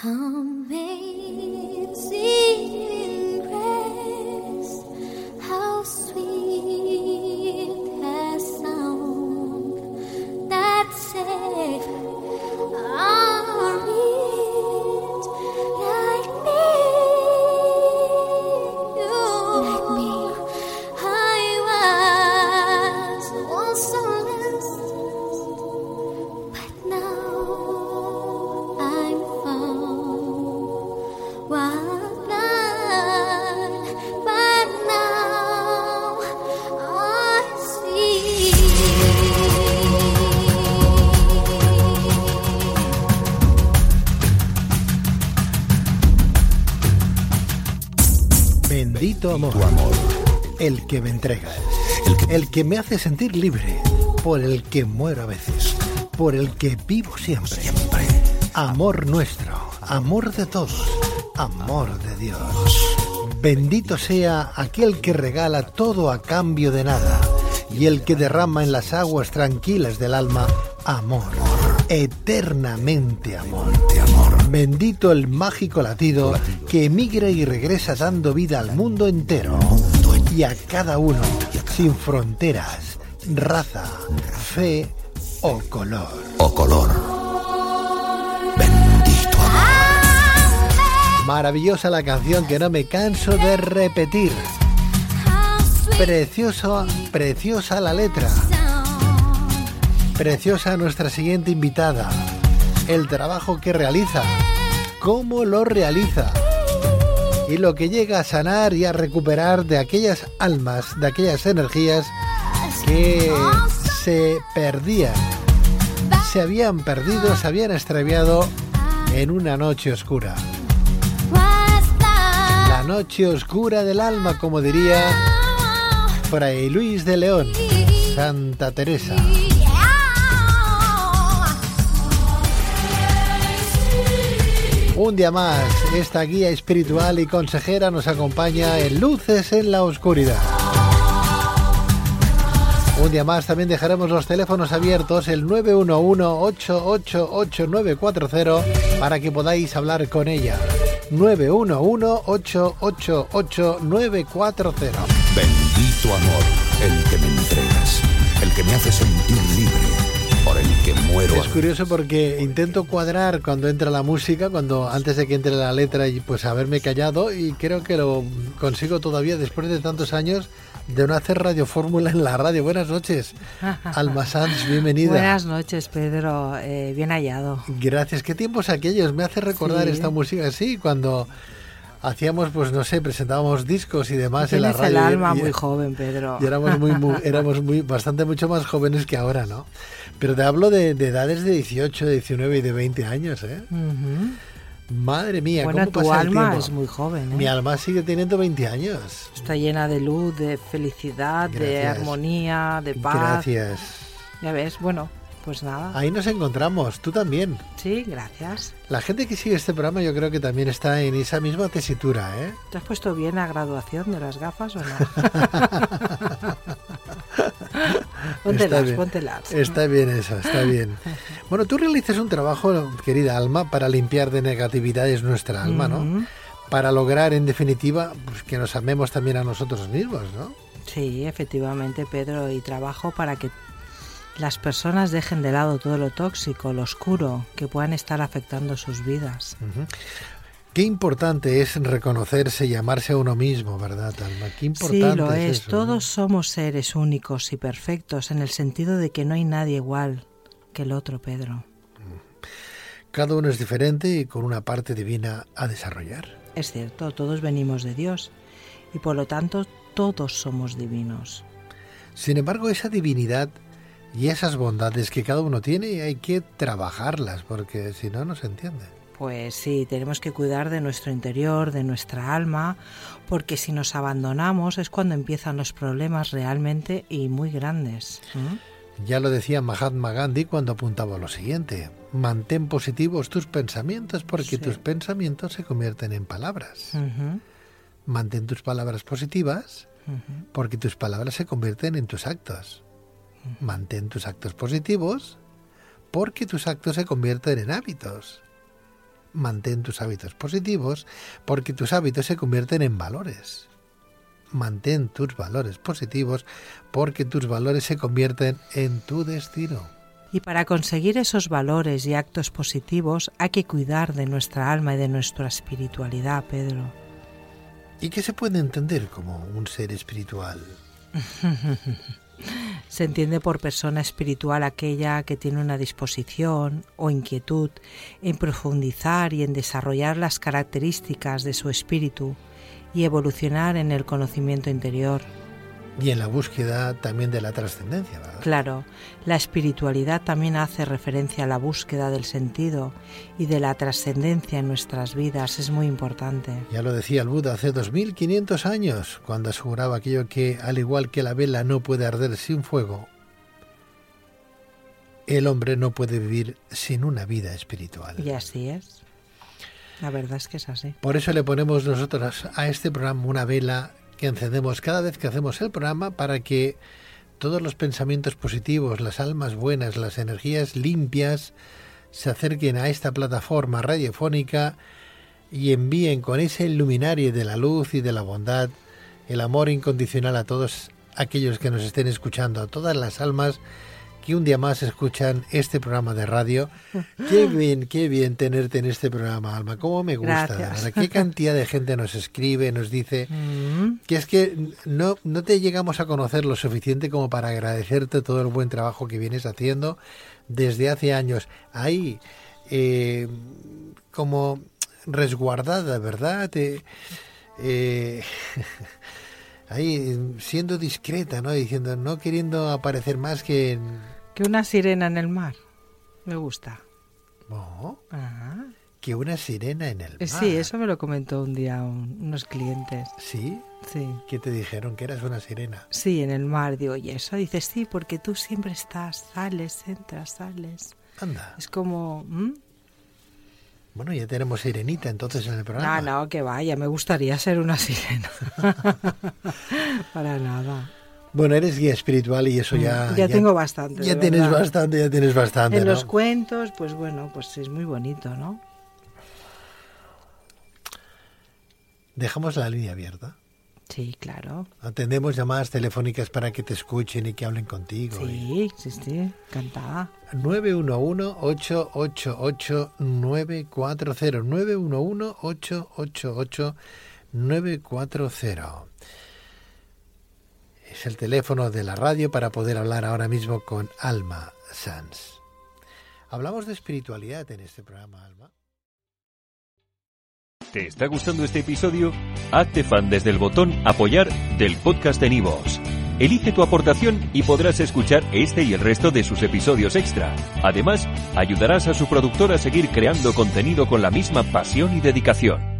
How many el que me entrega, el que, me hace sentir libre, por el que muero a veces, por el que vivo siempre. siempre. Amor nuestro, amor de todos, amor de Dios. Bendito sea aquel que regala todo a cambio de nada y el que derrama en las aguas tranquilas del alma amor, eternamente amor. Bendito el mágico latido que emigra y regresa dando vida al mundo entero y a cada uno, sin fronteras, raza, fe o color. O color. Maravillosa la canción que no me canso de repetir. Preciosa, preciosa la letra. Preciosa nuestra siguiente invitada. El trabajo que realiza. Cómo lo realiza y lo que llega a sanar y a recuperar de aquellas almas, de aquellas energías que se perdían, se habían perdido, se habían extraviado en una noche oscura. Noche oscura del alma, como diría Fray Luis de León, Santa Teresa. Un día más, esta guía espiritual y consejera nos acompaña en Luces en la Oscuridad. Un día más también dejaremos los teléfonos abiertos, el 911-888940, para que podáis hablar con ella. 911-888-940. Bendito amor, el que me entregas, el que me hace sentir libre es curioso porque intento cuadrar cuando entra la música, cuando antes de que entre la letra y pues haberme callado y creo que lo consigo todavía después de tantos años de no hacer radio fórmula en la radio. Buenas noches, Alma Sanz, bienvenida. Buenas noches, Pedro, eh, bien hallado. Gracias. ¿Qué tiempos aquellos? Me hace recordar esta música así cuando hacíamos, pues no sé, presentábamos discos y demás en la radio. el alma muy joven, Pedro. Y éramos muy, éramos muy, bastante mucho más jóvenes que ahora, ¿no? Pero te hablo de, edades de 18, de 19 y de 20 años, ¿eh? Madre mía, bueno, tu alma es muy joven. ¿eh? Mi alma sigue teniendo 20 años. Está llena de luz, de felicidad, de armonía, de paz. Gracias. Ya ves, bueno, pues nada. Ahí nos encontramos, tú también. Sí, gracias. La gente que sigue este programa yo creo que también está en esa misma tesitura, ¿eh? ¿Te has puesto bien la graduación de las gafas o no? póntelas, está póntelas. Está bien eso, está bien. Bueno, tú realizas un trabajo, querida alma, para limpiar de negatividades nuestra alma, ¿no? Para lograr, en definitiva, pues, que nos amemos también a nosotros mismos, ¿no? Sí, efectivamente, Pedro, y trabajo para que las personas dejen de lado todo lo tóxico, lo oscuro que puedan estar afectando sus vidas. Qué importante es reconocerse y amarse a uno mismo, ¿verdad, Alma? Qué importante sí, lo es. Todos somos seres únicos y perfectos en el sentido de que no hay nadie igual que el otro, Pedro. Cada uno es diferente y con una parte divina a desarrollar. Es cierto, todos venimos de Dios y por lo tanto todos somos divinos. Sin embargo, esa divinidad y esas bondades que cada uno tiene hay que trabajarlas porque si no, no se entiende. Pues sí, tenemos que cuidar de nuestro interior, de nuestra alma, porque si nos abandonamos es cuando empiezan los problemas realmente y muy grandes. Ya lo decía Mahatma Gandhi cuando apuntaba lo siguiente, mantén positivos tus pensamientos porque tus pensamientos se convierten en palabras. Mantén tus palabras positivas porque tus palabras se convierten en tus actos. Mantén tus actos positivos porque tus actos se convierten en hábitos. mantén tus hábitos positivos porque tus hábitos se convierten en valores. Mantén tus valores positivos porque tus valores se convierten en tu destino. Y para conseguir esos valores y actos positivos hay que cuidar de nuestra alma y de nuestra espiritualidad, Pedro. ¿Y qué se puede entender como un ser espiritual? Se entiende por persona espiritual aquella que tiene una disposición o inquietud en profundizar y en desarrollar las características de su espíritu y evolucionar en el conocimiento interior y en la búsqueda también de la trascendencia. Claro, la espiritualidad también hace referencia a la búsqueda del sentido y de la trascendencia en nuestras vidas, es muy importante. Ya lo decía el Buda hace 2500 años, cuando aseguraba aquello que, al igual que la vela no puede arder sin fuego, el hombre no puede vivir sin una vida espiritual. Y así es. La verdad es que es así. Por eso le ponemos nosotros a este programa una vela que encendemos cada vez que hacemos el programa para que todos los pensamientos positivos, las almas buenas, las energías limpias se acerquen a esta plataforma radiofónica y envíen con ese luminario de la luz y de la bondad el amor incondicional a todos aquellos que nos estén escuchando, a todas las almas que un día más escuchan este programa de radio. Qué bien, qué bien tenerte en este programa, Alma. Cómo me gusta. Qué cantidad de gente nos escribe, nos dice mm. que es que no, no te llegamos a conocer lo suficiente como para agradecerte todo el buen trabajo que vienes haciendo desde hace años. Ahí, eh, como resguardada, ¿verdad? eh, ahí siendo discreta, ¿no? Diciendo, no queriendo aparecer más que en que una sirena en el mar. Me gusta. Oh, Que una sirena en el mar. Sí, eso me lo comentó un día unos clientes. ¿Sí? Sí. ¿Qué te dijeron? Que eras una sirena. Sí, en el mar. Digo, y eso dices, sí, porque tú siempre estás, sales, entras, sales. Anda. Es como... Bueno, ya tenemos sirenita entonces en el programa. No, no, que vaya, me gustaría ser una sirena. Para nada. Bueno, eres guía espiritual y eso ya... Mm, ya, tengo bastante. Ya tienes bastante, ya tienes bastante. En los cuentos, pues bueno, pues es muy bonito, ¿no? Dejamos la línea abierta. Sí, claro. Atendemos llamadas telefónicas para que te escuchen y que hablen contigo. Sí, sí, sí, encantada. 911-888-940. 911-888-940 es el teléfono de la radio para poder hablar ahora mismo con Alma Sanz. Hablamos de espiritualidad en este programa, Alma. ¿Te está gustando este episodio? Hazte fan desde el botón Apoyar del podcast de Nivos. Elige tu aportación y podrás escuchar este y el resto de sus episodios extra. Además, ayudarás a su productor a seguir creando contenido con la misma pasión y dedicación.